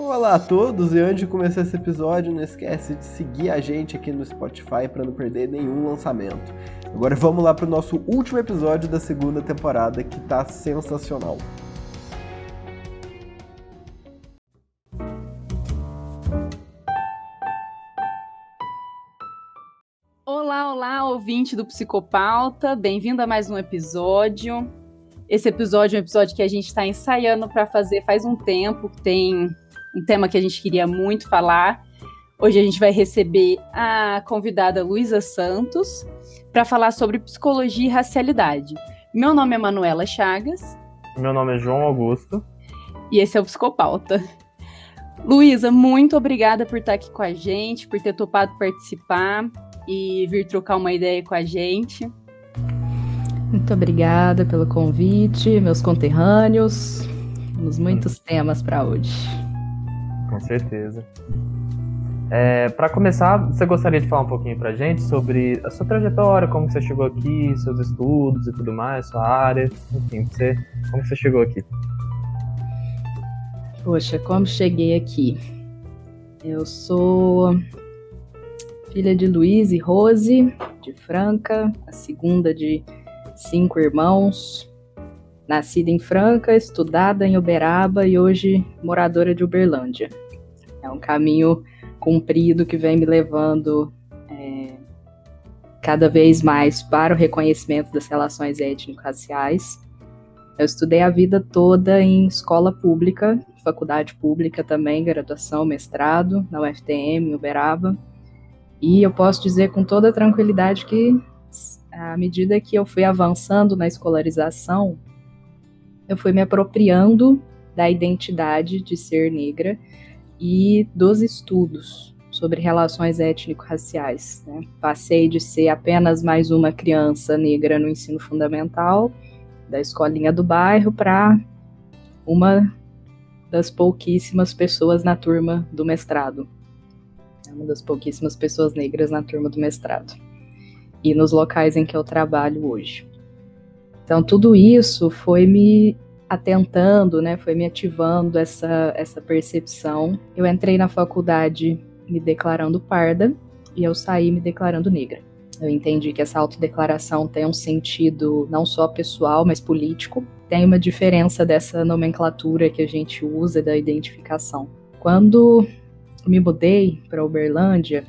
Olá a todos e antes de começar esse episódio, não esquece de seguir a gente aqui no Spotify para não perder nenhum lançamento. Agora vamos lá para o nosso último episódio da segunda temporada que tá sensacional. Olá, olá, ouvinte do Psicopauta, bem-vindo a mais um episódio. Esse episódio é um episódio que a gente está ensaiando para fazer faz um tempo, tem um tema que a gente queria muito falar. Hoje a gente vai receber a convidada Luísa Santos para falar sobre psicologia e racialidade. Meu nome é Manuela Chagas. Meu nome é João Augusto. E esse é o Psicopauta. Luísa, muito obrigada por estar aqui com a gente, por ter topado participar e vir trocar uma ideia com a gente. Muito obrigada pelo convite, meus conterrâneos. Temos muitos temas para hoje. Com certeza. É, para começar, você gostaria de falar um pouquinho para a gente sobre a sua trajetória, como você chegou aqui, seus estudos e tudo mais, sua área, enfim, você, como você chegou aqui? Poxa, como cheguei aqui? Eu sou filha de Luiz e Rose, de Franca, a segunda de cinco irmãos. Nascida em Franca, estudada em Uberaba e hoje moradora de Uberlândia. É um caminho comprido que vem me levando é, cada vez mais para o reconhecimento das relações étnico-raciais. Eu estudei a vida toda em escola pública, faculdade pública também, graduação, mestrado, na UFTM, Uberaba. E eu posso dizer com toda tranquilidade que, à medida que eu fui avançando na escolarização, eu fui me apropriando da identidade de ser negra e dos estudos sobre relações étnico-raciais. Né? Passei de ser apenas mais uma criança negra no ensino fundamental da escolinha do bairro para uma das pouquíssimas pessoas na turma do mestrado uma das pouquíssimas pessoas negras na turma do mestrado e nos locais em que eu trabalho hoje. Então, tudo isso foi me atentando, né, foi me ativando essa, essa percepção. Eu entrei na faculdade me declarando parda e eu saí me declarando negra. Eu entendi que essa autodeclaração tem um sentido não só pessoal, mas político. Tem uma diferença dessa nomenclatura que a gente usa da identificação. Quando me mudei para Uberlândia,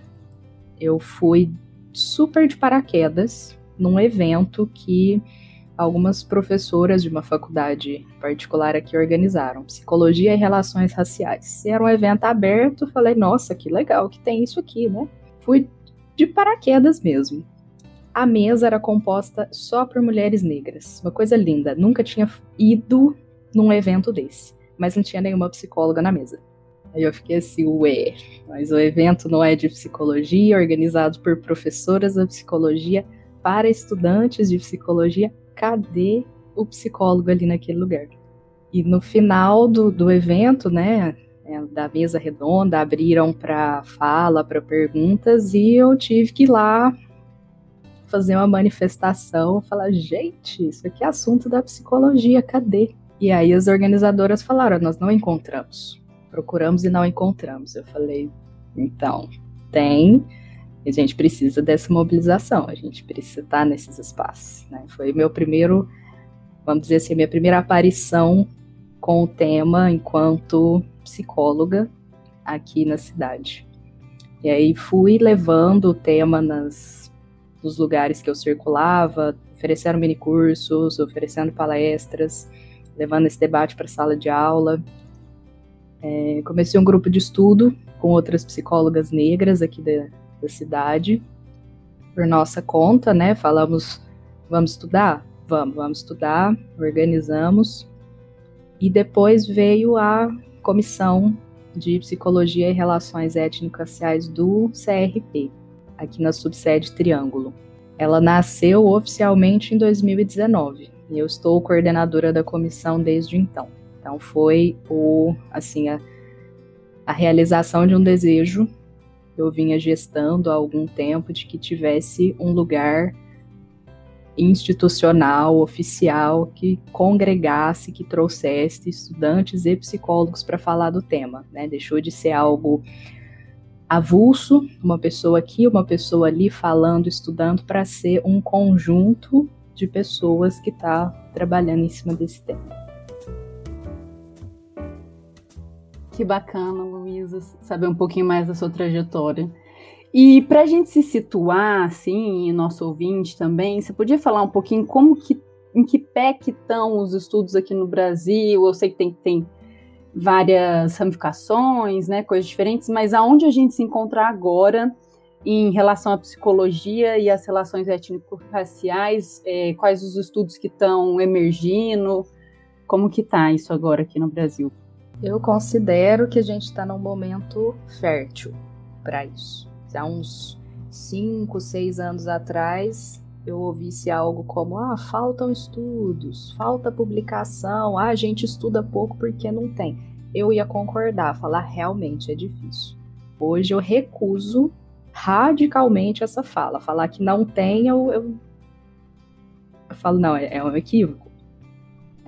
eu fui super de paraquedas num evento que algumas professoras de uma faculdade particular aqui organizaram, Psicologia e Relações Raciais. E era um evento aberto, falei, nossa, que legal que tem isso aqui, né? Fui de paraquedas mesmo. A mesa era composta só por mulheres negras, uma coisa linda. Nunca tinha ido num evento desse, mas não tinha nenhuma psicóloga na mesa. Aí eu fiquei assim, ué, mas o evento não é de psicologia, organizado por professoras da psicologia para estudantes de psicologia. Cadê o psicólogo ali naquele lugar? E no final do, do evento, né, é, da mesa redonda, abriram para fala, para perguntas, e eu tive que ir lá fazer uma manifestação, falar, gente, isso aqui é assunto da psicologia, cadê? E aí as organizadoras falaram, nós não encontramos procuramos e não encontramos. Eu falei, então, tem, a gente precisa dessa mobilização, a gente precisa estar nesses espaços. Né? Foi meu primeiro, vamos dizer assim, minha primeira aparição com o tema enquanto psicóloga aqui na cidade. E aí fui levando o tema nas, nos lugares que eu circulava, oferecendo minicursos, oferecendo palestras, levando esse debate para a sala de aula. É, comecei um grupo de estudo com outras psicólogas negras aqui da, da cidade, por nossa conta, né? Falamos, vamos estudar? Vamos, vamos estudar, organizamos. E depois veio a comissão de Psicologia e Relações Étnico-Raciais do CRP, aqui na subsede Triângulo. Ela nasceu oficialmente em 2019 e eu estou coordenadora da comissão desde então. Então foi o assim a, a realização de um desejo eu vinha gestando há algum tempo de que tivesse um lugar institucional, oficial, que congregasse, que trouxesse estudantes e psicólogos para falar do tema. Né? Deixou de ser algo avulso, uma pessoa aqui, uma pessoa ali falando, estudando, para ser um conjunto de pessoas que está trabalhando em cima desse tema. Que bacana, Luísa, saber um pouquinho mais da sua trajetória. E para a gente se situar, assim, nosso ouvinte também, você podia falar um pouquinho como que, em que pé que estão os estudos aqui no Brasil? Eu sei que tem, tem várias ramificações, né, coisas diferentes, mas aonde a gente se encontra agora em relação à psicologia e às relações étnico-raciais, é, quais os estudos que estão emergindo, como que está isso agora aqui no Brasil? Eu considero que a gente está num momento fértil para isso. Há uns 5, 6 anos atrás, eu ouvisse algo como: ah, faltam estudos, falta publicação, ah, a gente estuda pouco porque não tem. Eu ia concordar, falar realmente é difícil. Hoje eu recuso radicalmente essa fala. Falar que não tem, eu, eu, eu falo, não, é, é um equívoco.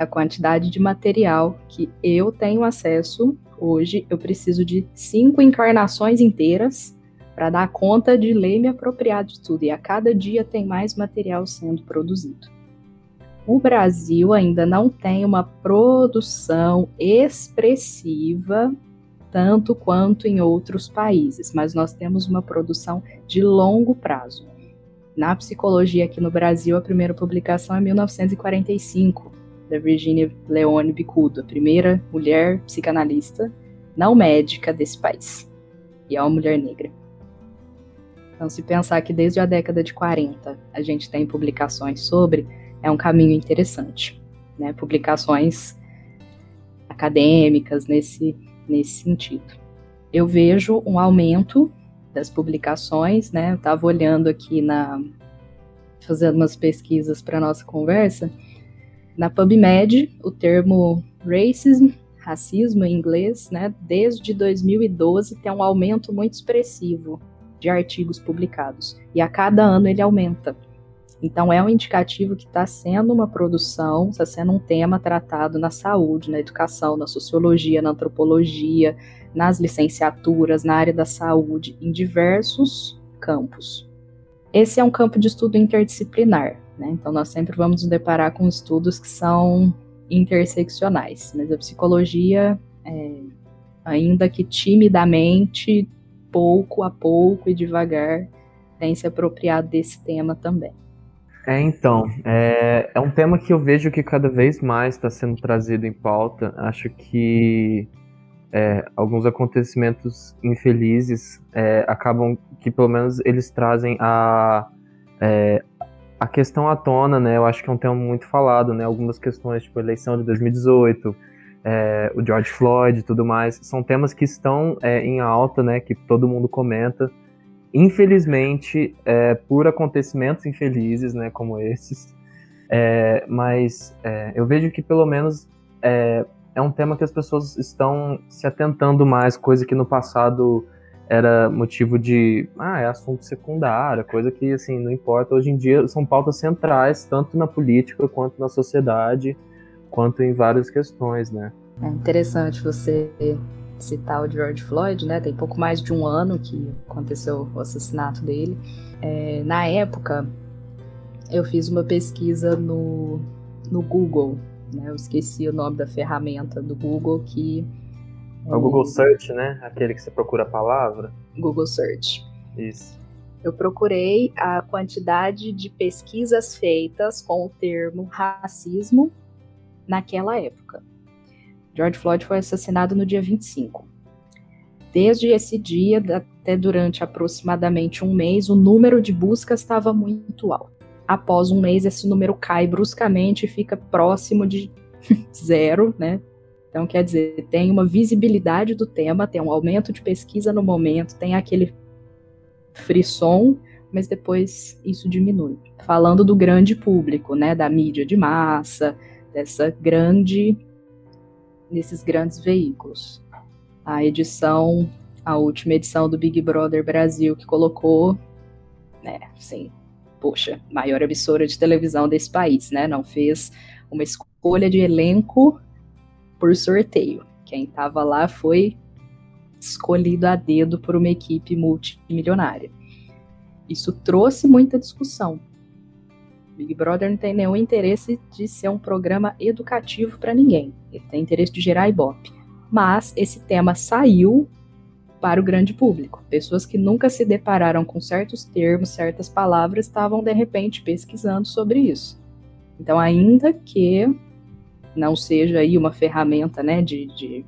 A quantidade de material que eu tenho acesso hoje, eu preciso de cinco encarnações inteiras para dar conta de ler e me apropriar de tudo. E a cada dia tem mais material sendo produzido. O Brasil ainda não tem uma produção expressiva tanto quanto em outros países, mas nós temos uma produção de longo prazo. Na psicologia aqui no Brasil, a primeira publicação é 1945, da Virginia Leone Bicudo, a primeira mulher psicanalista não médica desse país. E é uma mulher negra. Então, se pensar que desde a década de 40 a gente tem publicações sobre, é um caminho interessante. Né? Publicações acadêmicas nesse, nesse sentido. Eu vejo um aumento das publicações, né? Eu estava olhando aqui na. fazendo umas pesquisas para nossa conversa. Na PubMed, o termo racism, racismo em inglês, né, desde 2012 tem um aumento muito expressivo de artigos publicados. E a cada ano ele aumenta. Então é um indicativo que está sendo uma produção, está sendo um tema tratado na saúde, na educação, na sociologia, na antropologia, nas licenciaturas, na área da saúde, em diversos campos. Esse é um campo de estudo interdisciplinar, né? então nós sempre vamos nos deparar com estudos que são interseccionais, mas a psicologia, é, ainda que timidamente, pouco a pouco e devagar tem se apropriado desse tema também. É, então, é, é um tema que eu vejo que cada vez mais está sendo trazido em pauta. Acho que é, alguns acontecimentos infelizes é, acabam que pelo menos eles trazem a, é, a questão à tona, né? Eu acho que é um tema muito falado, né? Algumas questões, tipo a eleição de 2018, é, o George Floyd e tudo mais, são temas que estão é, em alta, né, que todo mundo comenta. Infelizmente, é, por acontecimentos infelizes, né, como esses, é, mas é, eu vejo que pelo menos é, é um tema que as pessoas estão se atentando mais, coisa que no passado era motivo de, ah, é assunto secundário, coisa que, assim, não importa. Hoje em dia são pautas centrais, tanto na política quanto na sociedade, quanto em várias questões, né? É interessante você citar o George Floyd, né? Tem pouco mais de um ano que aconteceu o assassinato dele. É, na época, eu fiz uma pesquisa no, no Google, né? Eu esqueci o nome da ferramenta do Google que... É o Google Search, né? Aquele que você procura a palavra. Google Search. Isso. Eu procurei a quantidade de pesquisas feitas com o termo racismo naquela época. George Floyd foi assassinado no dia 25. Desde esse dia, até durante aproximadamente um mês, o número de buscas estava muito alto. Após um mês, esse número cai bruscamente e fica próximo de zero, né? Então, quer dizer, tem uma visibilidade do tema, tem um aumento de pesquisa no momento, tem aquele frisson, mas depois isso diminui. Falando do grande público, né, da mídia de massa, dessa grande, desses grandes veículos. A edição, a última edição do Big Brother Brasil que colocou, né, assim, poxa, maior emissora de televisão desse país, né? Não fez uma escolha de elenco por sorteio. Quem estava lá foi escolhido a dedo por uma equipe multimilionária. Isso trouxe muita discussão. Big Brother não tem nenhum interesse de ser um programa educativo para ninguém. Ele tem interesse de gerar ibope. Mas esse tema saiu para o grande público. Pessoas que nunca se depararam com certos termos, certas palavras, estavam de repente pesquisando sobre isso. Então, ainda que não seja aí uma ferramenta né, de, de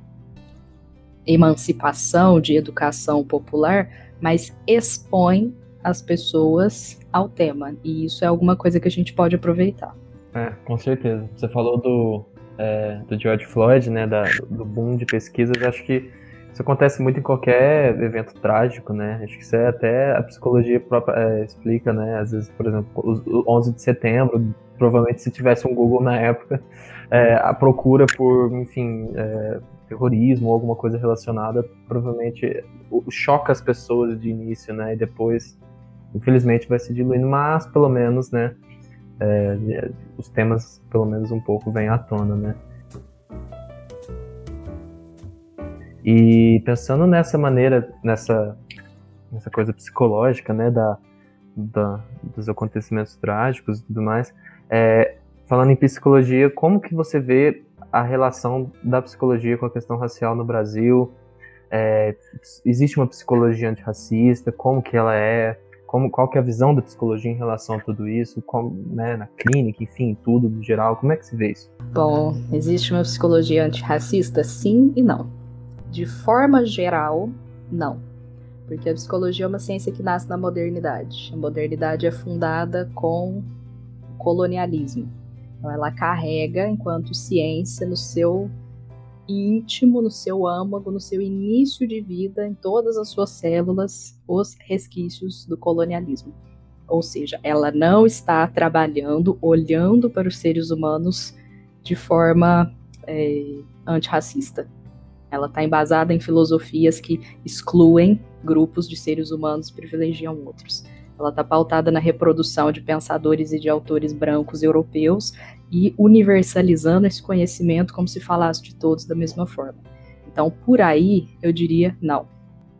emancipação, de educação popular, mas expõe as pessoas ao tema. E isso é alguma coisa que a gente pode aproveitar. É, com certeza. Você falou do, é, do George Floyd, né, da, do boom de pesquisas. Acho que isso acontece muito em qualquer evento trágico, né? Acho que isso é até a psicologia própria é, explica, né? Às vezes, por exemplo, o 11 de setembro, provavelmente se tivesse um Google na época, é, a procura por, enfim, é, terrorismo ou alguma coisa relacionada, provavelmente choca as pessoas de início, né? E depois, infelizmente, vai se diluindo, mas pelo menos, né? É, os temas, pelo menos um pouco, vêm à tona, né? E pensando nessa maneira, nessa, nessa coisa psicológica, né, da, da, dos acontecimentos trágicos e tudo mais, é, falando em psicologia, como que você vê a relação da psicologia com a questão racial no Brasil? É, existe uma psicologia antirracista? Como que ela é? Como, qual que é a visão da psicologia em relação a tudo isso? Como, né, na clínica, enfim, tudo no geral, como é que se vê isso? Bom, existe uma psicologia antirracista? Sim e não de forma geral, não. Porque a psicologia é uma ciência que nasce na modernidade. A modernidade é fundada com o colonialismo. Então, ela carrega, enquanto ciência, no seu íntimo, no seu âmago, no seu início de vida, em todas as suas células, os resquícios do colonialismo. Ou seja, ela não está trabalhando, olhando para os seres humanos de forma é, antirracista. Ela está embasada em filosofias que excluem grupos de seres humanos e privilegiam outros. Ela está pautada na reprodução de pensadores e de autores brancos europeus e universalizando esse conhecimento como se falasse de todos da mesma forma. Então, por aí, eu diria não.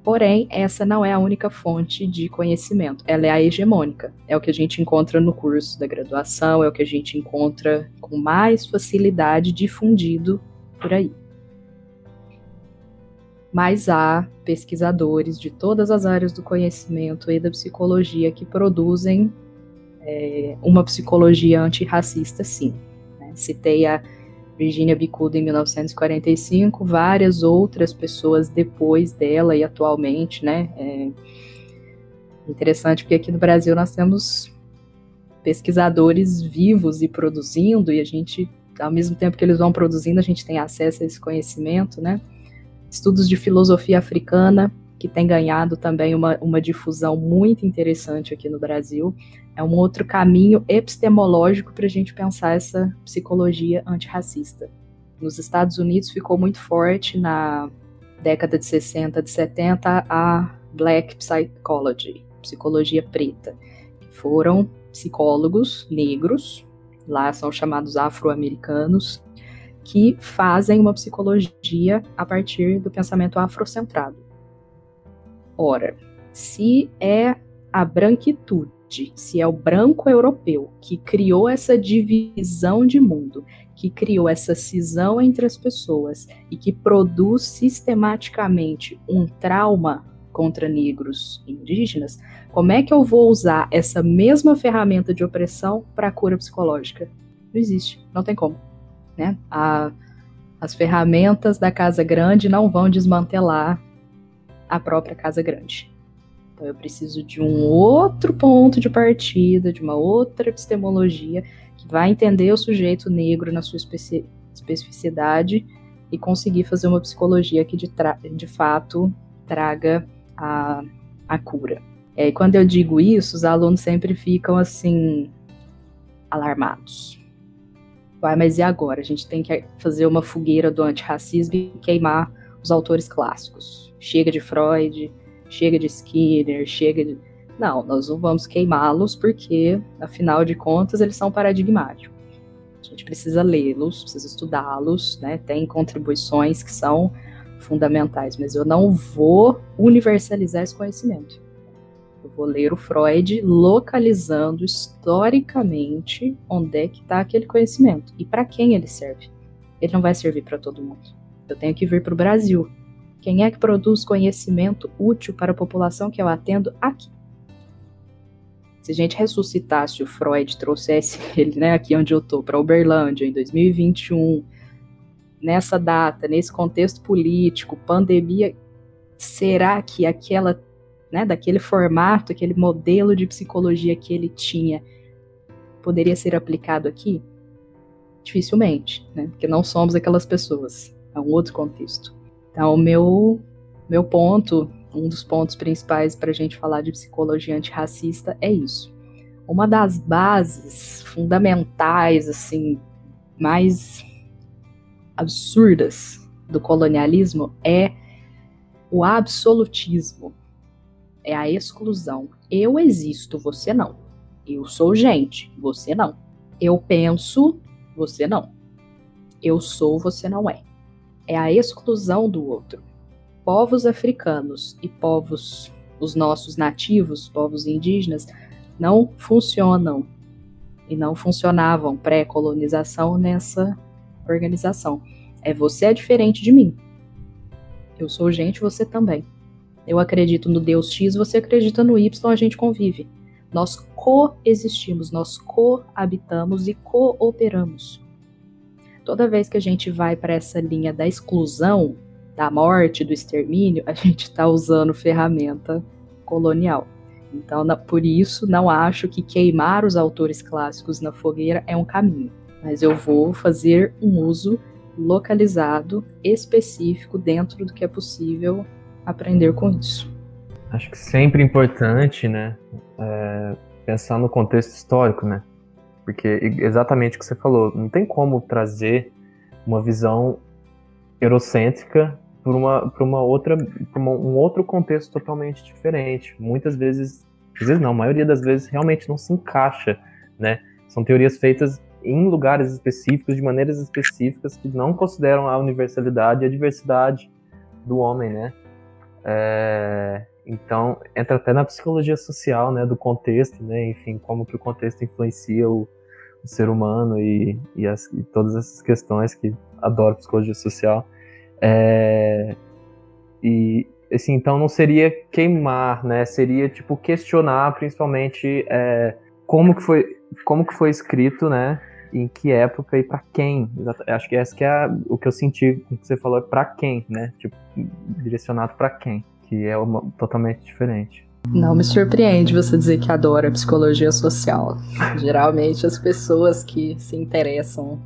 Porém, essa não é a única fonte de conhecimento, ela é a hegemônica. É o que a gente encontra no curso da graduação, é o que a gente encontra com mais facilidade difundido por aí mas há pesquisadores de todas as áreas do conhecimento e da psicologia que produzem é, uma psicologia antirracista, sim. Né? Citei a Virginia Bicuda em 1945, várias outras pessoas depois dela e atualmente, né? É interessante porque aqui no Brasil nós temos pesquisadores vivos e produzindo, e a gente, ao mesmo tempo que eles vão produzindo, a gente tem acesso a esse conhecimento, né? Estudos de filosofia africana, que tem ganhado também uma, uma difusão muito interessante aqui no Brasil. É um outro caminho epistemológico para a gente pensar essa psicologia antirracista. Nos Estados Unidos ficou muito forte na década de 60, de 70, a Black Psychology, psicologia preta. Foram psicólogos negros, lá são chamados afro-americanos, que fazem uma psicologia a partir do pensamento afrocentrado. Ora, se é a branquitude, se é o branco europeu que criou essa divisão de mundo, que criou essa cisão entre as pessoas e que produz sistematicamente um trauma contra negros e indígenas, como é que eu vou usar essa mesma ferramenta de opressão para a cura psicológica? Não existe, não tem como. Né? A, as ferramentas da casa grande não vão desmantelar a própria casa grande. Então eu preciso de um outro ponto de partida, de uma outra epistemologia que vai entender o sujeito negro na sua especi especificidade e conseguir fazer uma psicologia que de, de fato traga a, a cura. E quando eu digo isso, os alunos sempre ficam assim alarmados vai, mas e agora? A gente tem que fazer uma fogueira do antirracismo e queimar os autores clássicos. Chega de Freud, chega de Skinner, chega de... Não, nós não vamos queimá-los porque, afinal de contas, eles são paradigmáticos. A gente precisa lê-los, precisa estudá-los, né? Tem contribuições que são fundamentais, mas eu não vou universalizar esse conhecimento. Eu vou ler o Freud localizando historicamente onde é que está aquele conhecimento e para quem ele serve. Ele não vai servir para todo mundo. Eu tenho que vir para o Brasil. Quem é que produz conhecimento útil para a população que eu atendo aqui? Se a gente ressuscitasse o Freud, trouxesse ele né, aqui onde eu estou, para Uberlândia, em 2021, nessa data, nesse contexto político, pandemia, será que aquela, né, daquele formato, aquele modelo de psicologia que ele tinha, poderia ser aplicado aqui? Dificilmente, né? Porque não somos aquelas pessoas. É um outro contexto. Então, o meu, meu ponto um dos pontos principais para a gente falar de psicologia antirracista é isso. Uma das bases fundamentais, assim, mais absurdas do colonialismo é o absolutismo, é a exclusão. Eu existo, você não. Eu sou gente, você não. Eu penso, você não. Eu sou, você não é. É a exclusão do outro povos africanos e povos, os nossos nativos, povos indígenas, não funcionam e não funcionavam pré-colonização nessa organização. É você é diferente de mim. Eu sou gente, você também. Eu acredito no Deus X, você acredita no Y, a gente convive. Nós coexistimos, nós coabitamos e cooperamos. Toda vez que a gente vai para essa linha da exclusão, da morte, do extermínio, a gente está usando ferramenta colonial. Então, por isso, não acho que queimar os autores clássicos na fogueira é um caminho, mas eu vou fazer um uso localizado, específico, dentro do que é possível aprender com isso. Acho que sempre importante, né, é pensar no contexto histórico, né, porque exatamente o que você falou, não tem como trazer uma visão eurocêntrica por uma, por uma outra, por uma, um outro contexto totalmente diferente. Muitas vezes, às vezes não, a maioria das vezes realmente não se encaixa, né? São teorias feitas em lugares específicos, de maneiras específicas, que não consideram a universalidade e a diversidade do homem, né? É, então, entra até na psicologia social, né, do contexto, né, enfim, como que o contexto influencia o, o ser humano e, e, as, e todas essas questões que adoro psicologia social. É, e assim, então não seria queimar, né? Seria tipo questionar, principalmente é, como que foi, como que foi escrito, né? Em que época e para quem? Acho que essa que é a, o que eu senti que você falou é para quem, né? Tipo direcionado para quem, que é uma, totalmente diferente. Não me surpreende você dizer que adora psicologia social. Geralmente as pessoas que se interessam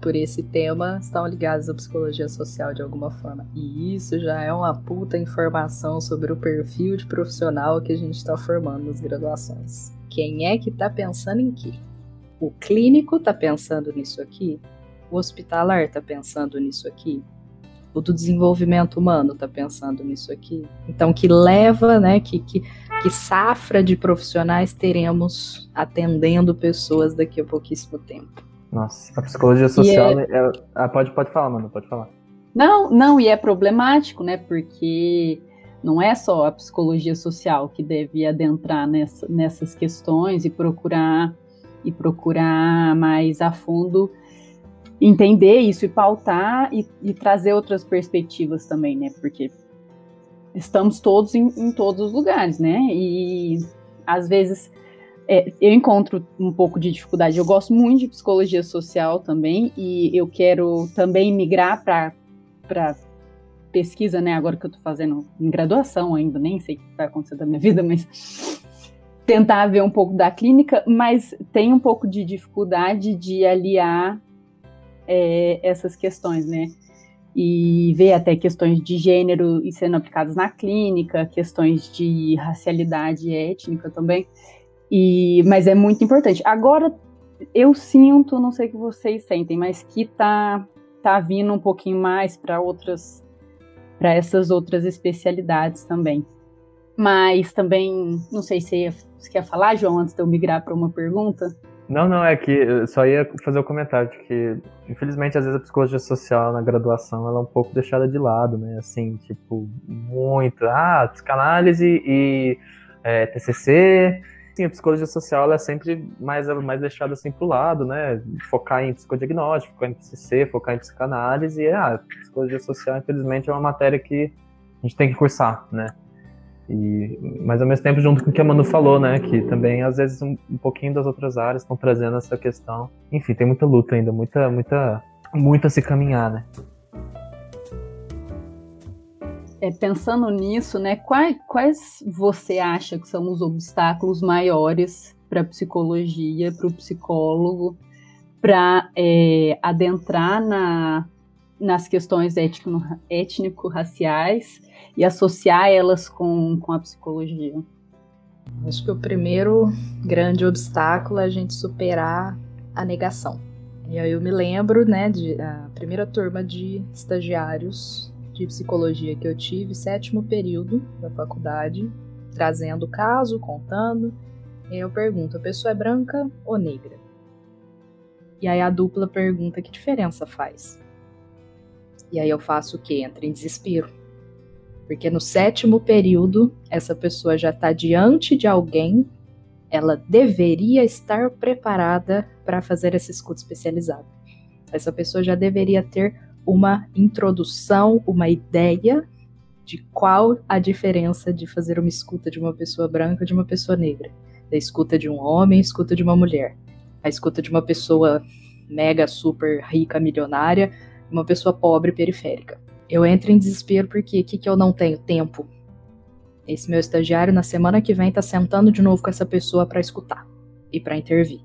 por esse tema estão ligados à psicologia social de alguma forma. E isso já é uma puta informação sobre o perfil de profissional que a gente está formando nas graduações. Quem é que está pensando em quê? O clínico está pensando nisso aqui? O hospitalar está pensando nisso aqui? O do desenvolvimento humano está pensando nisso aqui? Então, que leva, né, que, que, que safra de profissionais teremos atendendo pessoas daqui a pouquíssimo tempo? Nossa, a psicologia social. É... É... Ah, pode, pode falar, mano, pode falar. Não, não, e é problemático, né? Porque não é só a psicologia social que deve adentrar nessa, nessas questões e procurar e procurar mais a fundo entender isso e pautar e, e trazer outras perspectivas também, né? Porque estamos todos em, em todos os lugares, né? E às vezes é, eu encontro um pouco de dificuldade. Eu gosto muito de psicologia social também, e eu quero também migrar para pesquisa, né? Agora que eu estou fazendo em graduação ainda, nem sei o que vai acontecer da minha vida, mas tentar ver um pouco da clínica, mas tem um pouco de dificuldade de aliar é, essas questões, né? E ver até questões de gênero e sendo aplicadas na clínica, questões de racialidade étnica também. E, mas é muito importante. Agora, eu sinto, não sei o que vocês sentem, mas que tá, tá vindo um pouquinho mais para outras, para essas outras especialidades também. Mas também, não sei se você quer falar, João, antes de eu migrar para uma pergunta. Não, não, é que eu só ia fazer o um comentário de que, infelizmente, às vezes a psicologia social na graduação ela é um pouco deixada de lado, né? Assim, tipo, muito. Ah, psicanálise e é, TCC. Sim, a psicologia social ela é sempre mais, mais deixada assim pro lado, né? Focar em psicodiagnóstico, focar em TCC, focar em psicanálise. E, ah, psicologia social, infelizmente, é uma matéria que a gente tem que cursar, né? E, mas ao mesmo tempo, junto com o que a Manu falou, né? Que também, às vezes, um, um pouquinho das outras áreas estão trazendo essa questão. Enfim, tem muita luta ainda, muita, muita, muito a se caminhar, né? É, pensando nisso, né? Quais, quais você acha que são os obstáculos maiores para a psicologia, para o psicólogo, para é, adentrar na, nas questões étnico-raciais e associar elas com, com a psicologia? Acho que o primeiro grande obstáculo é a gente superar a negação. E aí eu me lembro, né, de a primeira turma de estagiários de psicologia que eu tive, sétimo período da faculdade, trazendo o caso, contando. E aí eu pergunto: a pessoa é branca ou negra? E aí a dupla pergunta: que diferença faz? E aí eu faço o quê? Entra em desespero. Porque no sétimo período, essa pessoa já está diante de alguém, ela deveria estar preparada para fazer essa escuta especializada. Essa pessoa já deveria ter uma introdução, uma ideia de qual a diferença de fazer uma escuta de uma pessoa branca de uma pessoa negra, da escuta de um homem, escuta de uma mulher, a escuta de uma pessoa mega super rica milionária, uma pessoa pobre periférica. Eu entro em desespero porque o que, que eu não tenho tempo. Esse meu estagiário na semana que vem tá sentando de novo com essa pessoa para escutar e para intervir.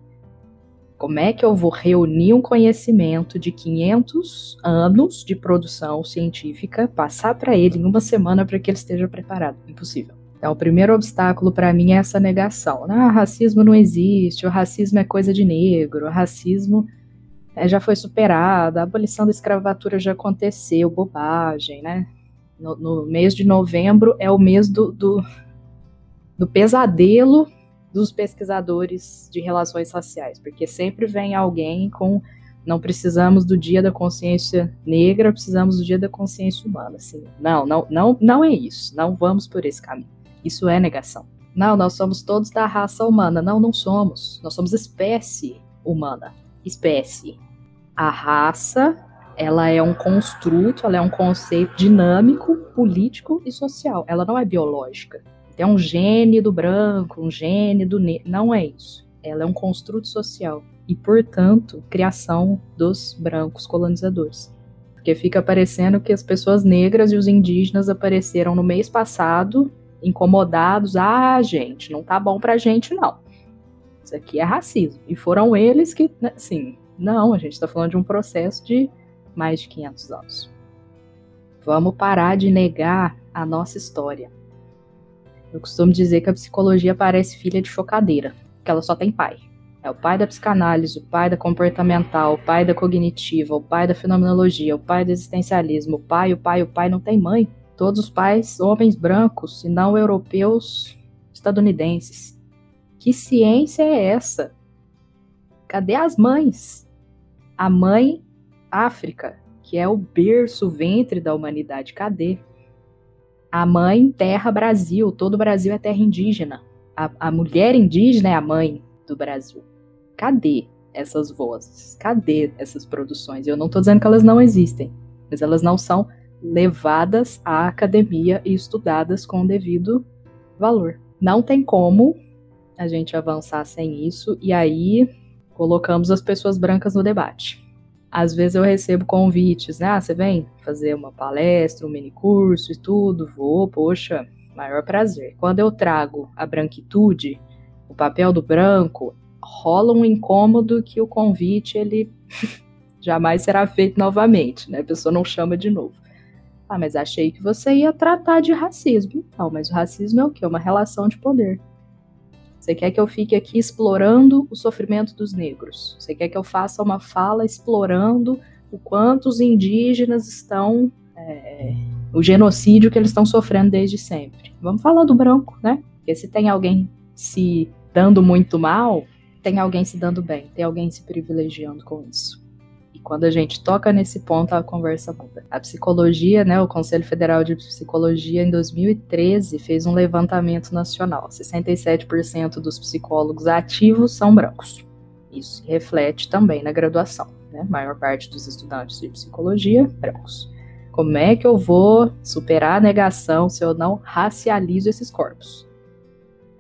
Como é que eu vou reunir um conhecimento de 500 anos de produção científica, passar para ele em uma semana para que ele esteja preparado? Impossível. Então, o primeiro obstáculo para mim é essa negação. Ah, racismo não existe, o racismo é coisa de negro, o racismo é, já foi superada, a abolição da escravatura já aconteceu, bobagem, né? No, no mês de novembro é o mês do, do, do pesadelo dos pesquisadores de relações raciais, porque sempre vem alguém com não precisamos do dia da consciência negra, precisamos do dia da consciência humana. Assim, não, não, não, não é isso. Não vamos por esse caminho. Isso é negação. Não, nós somos todos da raça humana. Não, não somos. Nós somos espécie humana. Espécie. A raça, ela é um construto, ela é um conceito dinâmico, político e social. Ela não é biológica. É um gene do branco, um gene do negro. Não é isso. Ela é um construto social e, portanto, criação dos brancos colonizadores. Porque fica parecendo que as pessoas negras e os indígenas apareceram no mês passado, incomodados. Ah, gente, não tá bom pra gente, não. Isso aqui é racismo. E foram eles que, assim, não, a gente está falando de um processo de mais de 500 anos. Vamos parar de negar a nossa história. Eu costumo dizer que a psicologia parece filha de chocadeira, que ela só tem pai. É o pai da psicanálise, o pai da comportamental, o pai da cognitiva, o pai da fenomenologia, o pai do existencialismo, o pai, o pai, o pai não tem mãe. Todos os pais, homens brancos e não europeus estadunidenses. Que ciência é essa? Cadê as mães? A mãe África, que é o berço, o ventre da humanidade, cadê? A mãe terra Brasil, todo o Brasil é terra indígena. A, a mulher indígena é a mãe do Brasil. Cadê essas vozes? Cadê essas produções? Eu não estou dizendo que elas não existem, mas elas não são levadas à academia e estudadas com o devido valor. Não tem como a gente avançar sem isso, e aí colocamos as pessoas brancas no debate. Às vezes eu recebo convites, né? Ah, você vem fazer uma palestra, um mini curso e tudo, vou, poxa, maior prazer. Quando eu trago a branquitude, o papel do branco, rola um incômodo que o convite ele jamais será feito novamente, né? A pessoa não chama de novo. Ah, mas achei que você ia tratar de racismo. Então, mas o racismo é o quê? Uma relação de poder. Você quer que eu fique aqui explorando o sofrimento dos negros? Você quer que eu faça uma fala explorando o quanto os indígenas estão é, o genocídio que eles estão sofrendo desde sempre. Vamos falar do branco, né? Porque se tem alguém se dando muito mal, tem alguém se dando bem, tem alguém se privilegiando com isso. E quando a gente toca nesse ponto, a conversa muda. A psicologia, né, o Conselho Federal de Psicologia, em 2013, fez um levantamento nacional. 67% dos psicólogos ativos são brancos. Isso reflete também na graduação. Né? A maior parte dos estudantes de psicologia, brancos. Como é que eu vou superar a negação se eu não racializo esses corpos?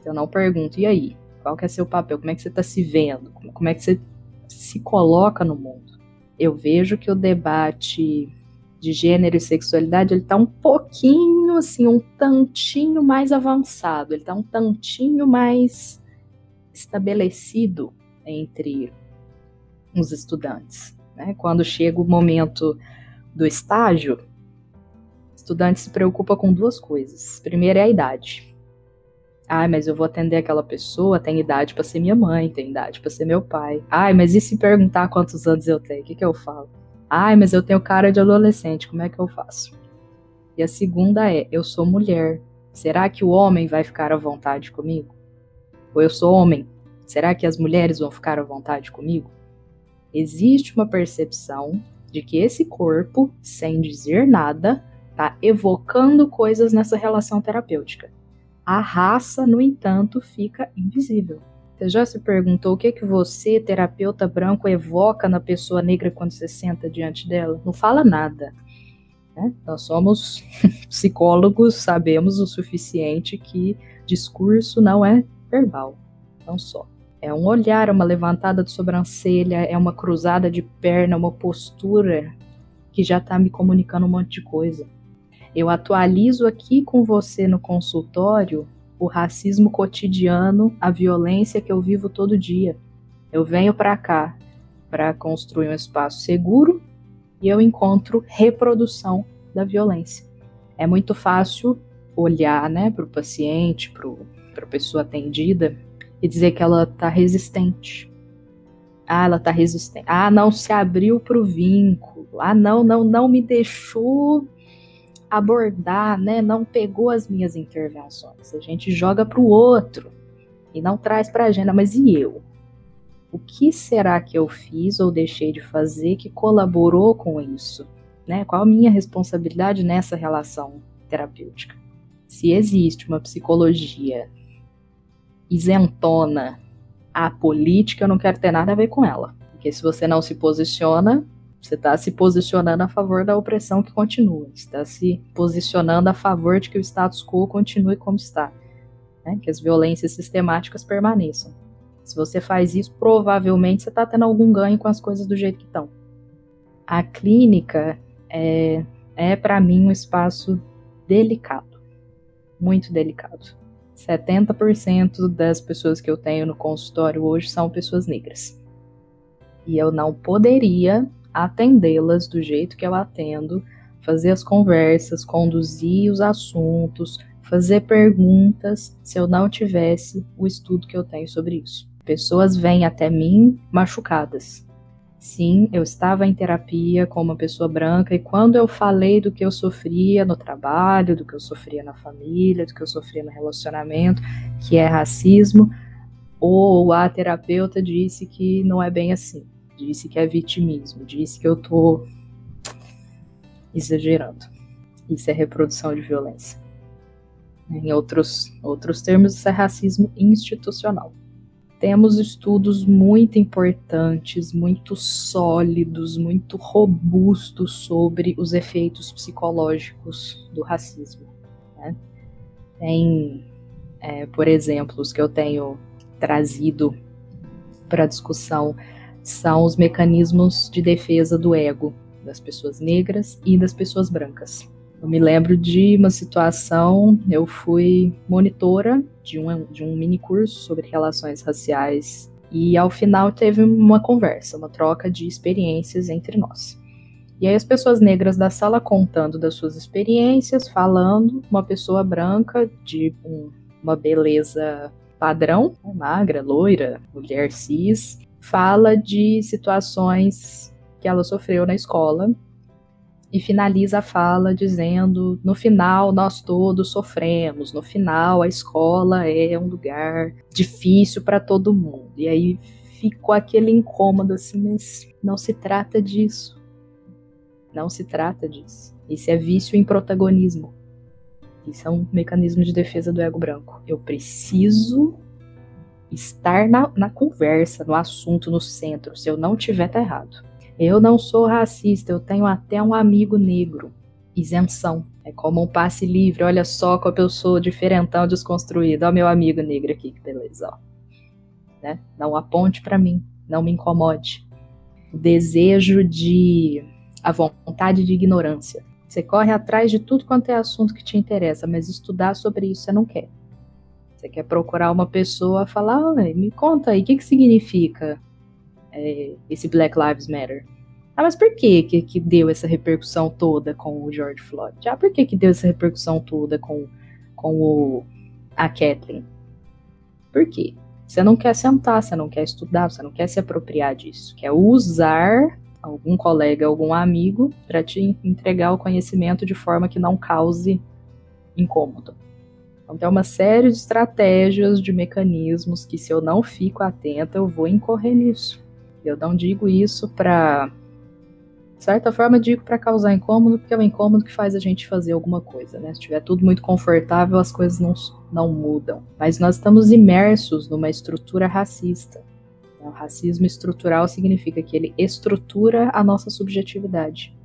Se eu não pergunto, e aí? Qual que é seu papel? Como é que você está se vendo? Como é que você se coloca no mundo? Eu vejo que o debate de gênero e sexualidade ele está um pouquinho assim, um tantinho mais avançado, ele está um tantinho mais estabelecido entre os estudantes. Né? Quando chega o momento do estágio, o estudante se preocupa com duas coisas. Primeiro é a idade. Ai, mas eu vou atender aquela pessoa, tem idade para ser minha mãe, tem idade para ser meu pai. Ai, mas e se perguntar quantos anos eu tenho? O que, que eu falo? Ai, mas eu tenho cara de adolescente, como é que eu faço? E a segunda é: eu sou mulher. Será que o homem vai ficar à vontade comigo? Ou eu sou homem? Será que as mulheres vão ficar à vontade comigo? Existe uma percepção de que esse corpo, sem dizer nada, está evocando coisas nessa relação terapêutica. A raça, no entanto, fica invisível. Você já se perguntou o que que você, terapeuta branco, evoca na pessoa negra quando você senta diante dela? Não fala nada. Né? Nós somos psicólogos, sabemos o suficiente que discurso não é verbal, não só. É um olhar, uma levantada de sobrancelha, é uma cruzada de perna, uma postura que já está me comunicando um monte de coisa. Eu atualizo aqui com você no consultório o racismo cotidiano, a violência que eu vivo todo dia. Eu venho para cá para construir um espaço seguro e eu encontro reprodução da violência. É muito fácil olhar né, para o paciente, para a pessoa atendida e dizer que ela está resistente. Ah, ela está resistente. Ah, não se abriu para o vínculo. Ah, não, não, não me deixou abordar, né? Não pegou as minhas intervenções. A gente joga para o outro e não traz para a agenda. Mas e eu? O que será que eu fiz ou deixei de fazer que colaborou com isso? Né? Qual a minha responsabilidade nessa relação terapêutica? Se existe uma psicologia isentona à política, eu não quero ter nada a ver com ela. Porque se você não se posiciona, você está se posicionando a favor da opressão que continua. Você está se posicionando a favor de que o status quo continue como está. Né? Que as violências sistemáticas permaneçam. Se você faz isso, provavelmente você está tendo algum ganho com as coisas do jeito que estão. A clínica é, é para mim, um espaço delicado. Muito delicado. 70% das pessoas que eu tenho no consultório hoje são pessoas negras. E eu não poderia atendê-las do jeito que eu atendo, fazer as conversas, conduzir os assuntos, fazer perguntas se eu não tivesse o estudo que eu tenho sobre isso. Pessoas vêm até mim machucadas. Sim, eu estava em terapia com uma pessoa branca e quando eu falei do que eu sofria no trabalho, do que eu sofria na família, do que eu sofria no relacionamento, que é racismo, ou a terapeuta disse que não é bem assim disse que é vitimismo, disse que eu tô exagerando. Isso é reprodução de violência. Em outros, outros termos, isso é racismo institucional. Temos estudos muito importantes, muito sólidos, muito robustos sobre os efeitos psicológicos do racismo. Né? Tem, é, por exemplo, os que eu tenho trazido para discussão são os mecanismos de defesa do ego das pessoas negras e das pessoas brancas. Eu me lembro de uma situação, eu fui monitora de um, de um mini curso sobre relações raciais e ao final teve uma conversa, uma troca de experiências entre nós. E aí as pessoas negras da sala contando das suas experiências, falando, uma pessoa branca de um, uma beleza padrão, magra, loira, mulher cis, fala de situações que ela sofreu na escola e finaliza a fala dizendo: no final nós todos sofremos, no final a escola é um lugar difícil para todo mundo. E aí ficou aquele incômodo assim, mas não se trata disso. Não se trata disso. Isso é vício em protagonismo. Isso é um mecanismo de defesa do ego branco. Eu preciso estar na, na conversa, no assunto, no centro. Se eu não tiver, tá errado. Eu não sou racista, eu tenho até um amigo negro. Isenção. É como um passe livre. Olha só como eu sou diferentão, desconstruído. Ó, meu amigo negro aqui, que beleza, ó. Né? Não aponte para mim, não me incomode. O desejo de. a vontade de ignorância. Você corre atrás de tudo quanto é assunto que te interessa, mas estudar sobre isso você não quer. Você quer procurar uma pessoa falar, me conta aí, o que, que significa é, esse Black Lives Matter. Ah, mas por que, que que deu essa repercussão toda com o George Floyd? Ah, por que que deu essa repercussão toda com, com o, a Kathleen? Por quê? Você não quer sentar, você não quer estudar, você não quer se apropriar disso. Quer usar algum colega, algum amigo para te entregar o conhecimento de forma que não cause incômodo. Então tem uma série de estratégias, de mecanismos que se eu não fico atenta, eu vou incorrer nisso. Eu não digo isso para. De certa forma, digo para causar incômodo, porque é o incômodo que faz a gente fazer alguma coisa, né? Se estiver tudo muito confortável, as coisas não, não mudam. Mas nós estamos imersos numa estrutura racista. O racismo estrutural significa que ele estrutura a nossa subjetividade.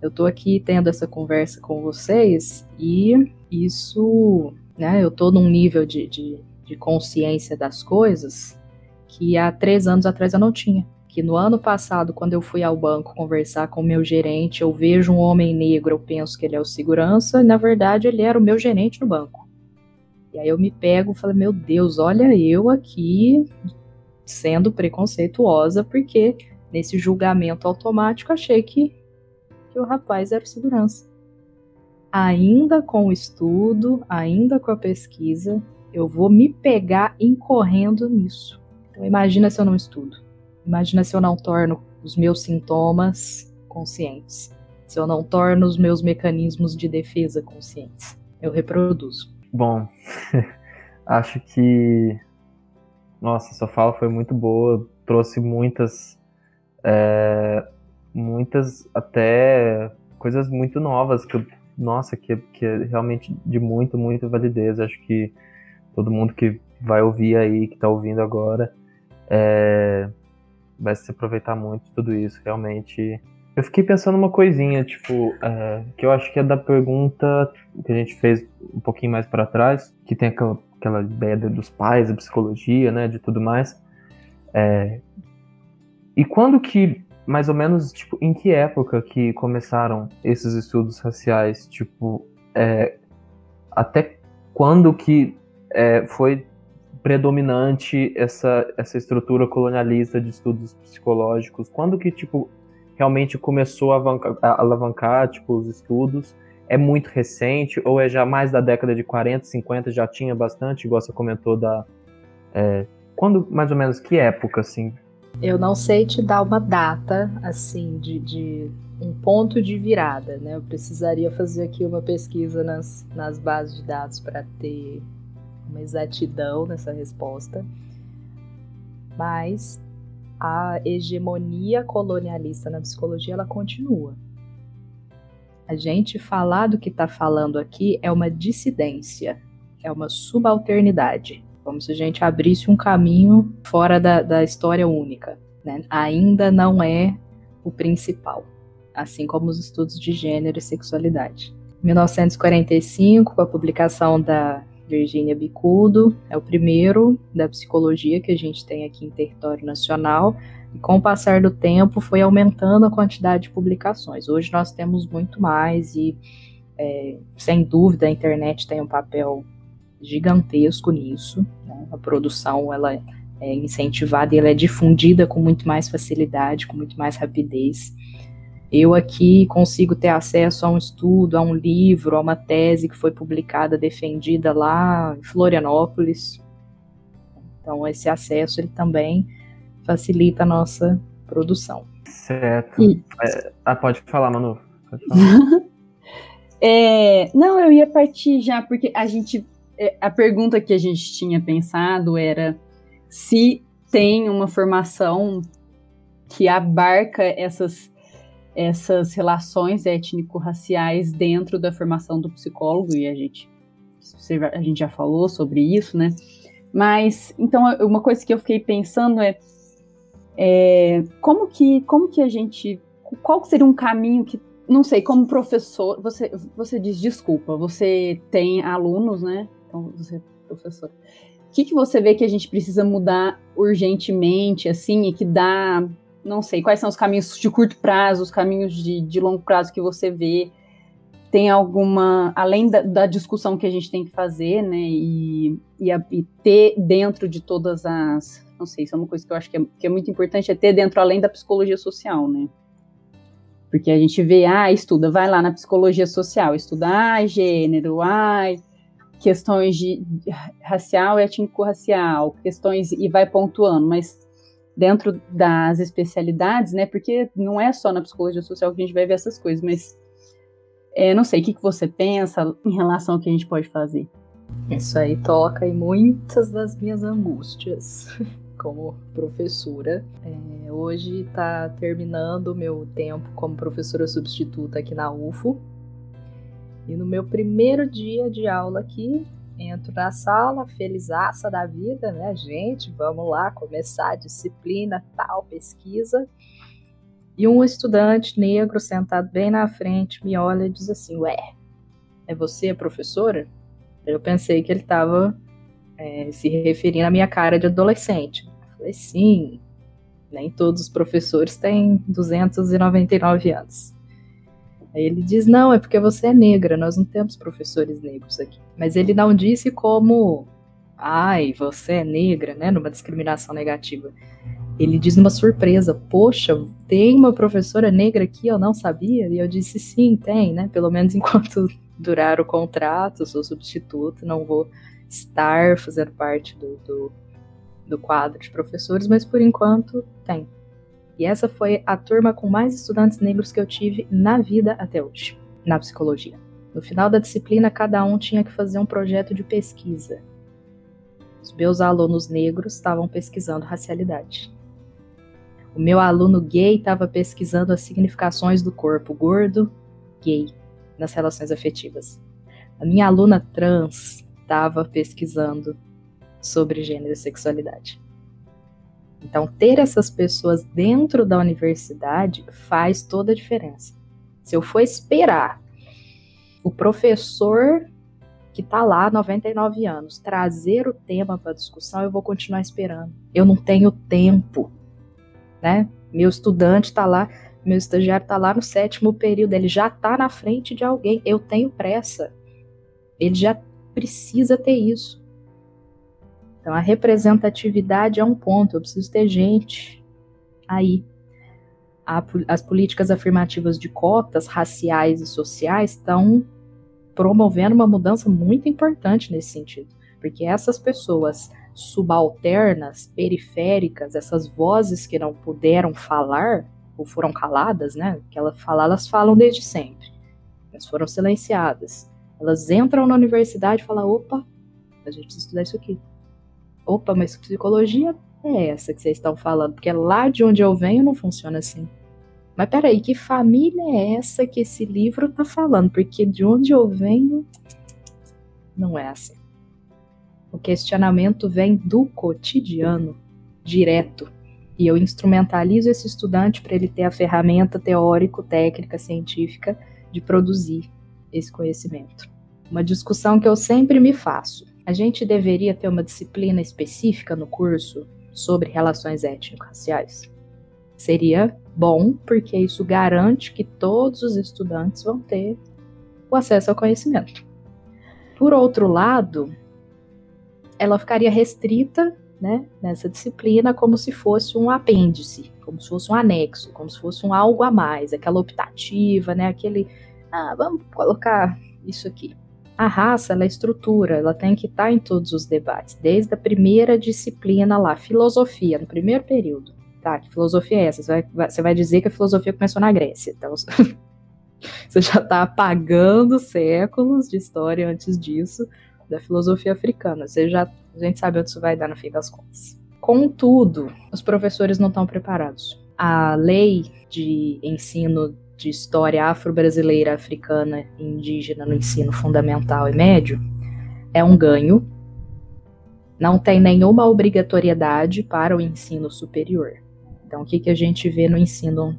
Eu estou aqui tendo essa conversa com vocês e isso, né? Eu estou num nível de, de, de consciência das coisas que há três anos atrás eu não tinha. Que no ano passado, quando eu fui ao banco conversar com o meu gerente, eu vejo um homem negro, eu penso que ele é o segurança, e na verdade ele era o meu gerente no banco. E aí eu me pego e falo, meu Deus, olha eu aqui sendo preconceituosa, porque nesse julgamento automático achei que, que o rapaz era o segurança. Ainda com o estudo, ainda com a pesquisa, eu vou me pegar incorrendo nisso. Então, imagina se eu não estudo. Imagina se eu não torno os meus sintomas conscientes. Se eu não torno os meus mecanismos de defesa conscientes. Eu reproduzo. Bom, acho que. Nossa, sua fala foi muito boa. Trouxe muitas. É, muitas até coisas muito novas que eu, nossa, que, que é realmente de muito, muita validez. Acho que todo mundo que vai ouvir aí, que está ouvindo agora, é, vai se aproveitar muito de tudo isso, realmente. Eu fiquei pensando uma coisinha, tipo, é, que eu acho que é da pergunta que a gente fez um pouquinho mais para trás, que tem aquela, aquela ideia dos pais, da psicologia, né, de tudo mais. É, e quando que, mais ou menos, tipo, em que época que começaram esses estudos raciais? Tipo, é, até quando que é, foi predominante essa, essa estrutura colonialista de estudos psicológicos? Quando que, tipo, realmente começou a alavancar, a alavancar tipo, os estudos? É muito recente ou é já mais da década de 40, 50, já tinha bastante, igual você comentou da... É, quando, mais ou menos, que época, assim? Eu não sei te dar uma data, assim, de, de um ponto de virada, né? Eu precisaria fazer aqui uma pesquisa nas, nas bases de dados para ter uma exatidão nessa resposta, mas a hegemonia colonialista na psicologia ela continua. A gente falar do que está falando aqui é uma dissidência, é uma subalternidade, como se a gente abrisse um caminho fora da, da história única. Né? Ainda não é o principal, assim como os estudos de gênero e sexualidade. Em 1945, com a publicação da Virgínia Bicudo, é o primeiro da psicologia que a gente tem aqui em território nacional. E com o passar do tempo foi aumentando a quantidade de publicações. Hoje nós temos muito mais e, é, sem dúvida, a internet tem um papel gigantesco nisso. Né? A produção ela é incentivada e ela é difundida com muito mais facilidade, com muito mais rapidez. Eu aqui consigo ter acesso a um estudo, a um livro, a uma tese que foi publicada, defendida lá em Florianópolis. Então esse acesso ele também facilita a nossa produção. Certo. E... É, ah, pode falar, Manu. é, não, eu ia partir já, porque a gente. É, a pergunta que a gente tinha pensado era se tem uma formação que abarca essas, essas relações étnico-raciais dentro da formação do psicólogo, e a gente, a gente já falou sobre isso, né? Mas, então, uma coisa que eu fiquei pensando é, é como, que, como que a gente. Qual seria um caminho que. Não sei, como professor, você, você diz desculpa, você tem alunos, né? Então, você é professor. O que, que você vê que a gente precisa mudar urgentemente, assim, e que dá. Não sei, quais são os caminhos de curto prazo, os caminhos de, de longo prazo que você vê tem alguma, além da, da, discussão que a gente tem que fazer, né, e, e, e, ter dentro de todas as, não sei, isso é uma coisa que eu acho que é, que é, muito importante, é ter dentro além da psicologia social, né, porque a gente vê, ah, estuda, vai lá na psicologia social, estuda, ah, gênero, ai, questões de, racial e étnico-racial, questões, e vai pontuando, mas dentro das especialidades, né, porque não é só na psicologia social que a gente vai ver essas coisas, mas é, não sei, o que, que você pensa em relação ao que a gente pode fazer? Isso aí toca em muitas das minhas angústias como professora. É, hoje está terminando o meu tempo como professora substituta aqui na UFO. E no meu primeiro dia de aula aqui, entro na sala, felizaça da vida, né, gente? Vamos lá começar a disciplina, tal, pesquisa. E um estudante negro sentado bem na frente me olha e diz assim: Ué, é você professora? Eu pensei que ele estava é, se referindo à minha cara de adolescente. Eu falei: Sim, nem todos os professores têm 299 anos. Aí ele diz: Não, é porque você é negra, nós não temos professores negros aqui. Mas ele não disse como: Ai, você é negra, né? Numa discriminação negativa. Ele diz numa surpresa: Poxa, tem uma professora negra aqui, eu não sabia? E eu disse: Sim, tem, né? Pelo menos enquanto durar o contrato, sou substituto, não vou estar fazendo parte do, do, do quadro de professores, mas por enquanto tem. E essa foi a turma com mais estudantes negros que eu tive na vida até hoje, na psicologia. No final da disciplina, cada um tinha que fazer um projeto de pesquisa. Os meus alunos negros estavam pesquisando racialidade. O meu aluno gay estava pesquisando as significações do corpo gordo, gay, nas relações afetivas. A minha aluna trans estava pesquisando sobre gênero e sexualidade. Então, ter essas pessoas dentro da universidade faz toda a diferença. Se eu for esperar o professor que está lá, 99 anos, trazer o tema para discussão, eu vou continuar esperando. Eu não tenho tempo né? Meu estudante está lá, meu estagiário está lá no sétimo período, ele já está na frente de alguém. Eu tenho pressa. Ele já precisa ter isso. Então a representatividade é um ponto. Eu preciso ter gente aí. as políticas afirmativas de cotas raciais e sociais estão promovendo uma mudança muito importante nesse sentido, porque essas pessoas subalternas, periféricas, essas vozes que não puderam falar ou foram caladas, né? Que elas falam, elas falam desde sempre, mas foram silenciadas. Elas entram na universidade e falam: opa, a gente precisa estudar isso aqui. Opa, mas psicologia é essa que vocês estão falando? Porque lá de onde eu venho não funciona assim. Mas peraí, que família é essa que esse livro está falando? Porque de onde eu venho não é assim. O questionamento vem do cotidiano, direto, e eu instrumentalizo esse estudante para ele ter a ferramenta teórico-técnica científica de produzir esse conhecimento. Uma discussão que eu sempre me faço. A gente deveria ter uma disciplina específica no curso sobre relações étnico-raciais? Seria bom, porque isso garante que todos os estudantes vão ter o acesso ao conhecimento. Por outro lado, ela ficaria restrita né, nessa disciplina como se fosse um apêndice, como se fosse um anexo, como se fosse um algo a mais, aquela optativa, né, aquele, ah, vamos colocar isso aqui. A raça, ela é estrutura, ela tem que estar em todos os debates, desde a primeira disciplina lá, filosofia, no primeiro período. Tá, que filosofia é essa? Você vai, você vai dizer que a filosofia começou na Grécia. Então, Você já está apagando séculos de história antes disso da filosofia africana. Você já, a gente sabe onde isso vai dar no fim das contas. Contudo, os professores não estão preparados. A lei de ensino de história afro-brasileira, africana e indígena no ensino fundamental e médio é um ganho. Não tem nenhuma obrigatoriedade para o ensino superior. Então, o que, que a gente vê no ensino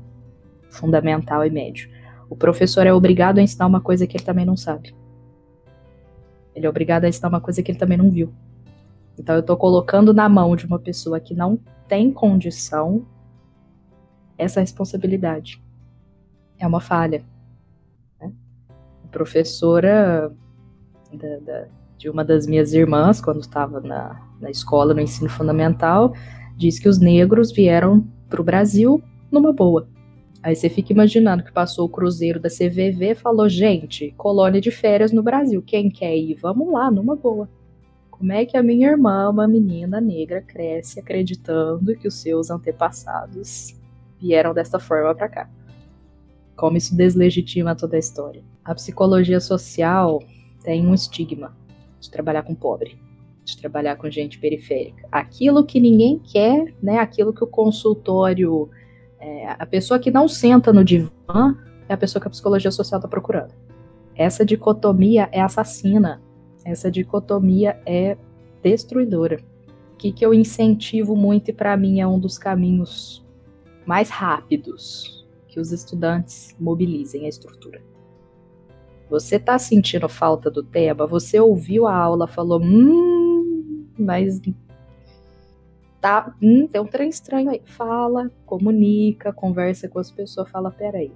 fundamental e médio? O professor é obrigado a ensinar uma coisa que ele também não sabe. Ele é obrigado a ensinar uma coisa que ele também não viu. Então, eu estou colocando na mão de uma pessoa que não tem condição essa responsabilidade é uma falha. Né? A professora da, da, de uma das minhas irmãs, quando estava na, na escola, no ensino fundamental, diz que os negros vieram para o Brasil numa boa. Aí você fica imaginando que passou o cruzeiro da CVV falou: gente, colônia de férias no Brasil, quem quer ir? Vamos lá, numa boa. Como é que a minha irmã, uma menina negra, cresce acreditando que os seus antepassados vieram dessa forma para cá? Como isso deslegitima toda a história. A psicologia social tem um estigma de trabalhar com pobre, de trabalhar com gente periférica. Aquilo que ninguém quer, né? Aquilo que o consultório, é, a pessoa que não senta no divã é a pessoa que a psicologia social está procurando. Essa dicotomia é assassina. Essa dicotomia é destruidora. O que, que eu incentivo muito e para mim é um dos caminhos mais rápidos que os estudantes mobilizem a estrutura. Você está sentindo falta do tema? Você ouviu a aula, falou, hum, mas tá, hum, tem um trem estranho aí. Fala, comunica, conversa com as pessoas, fala, peraí.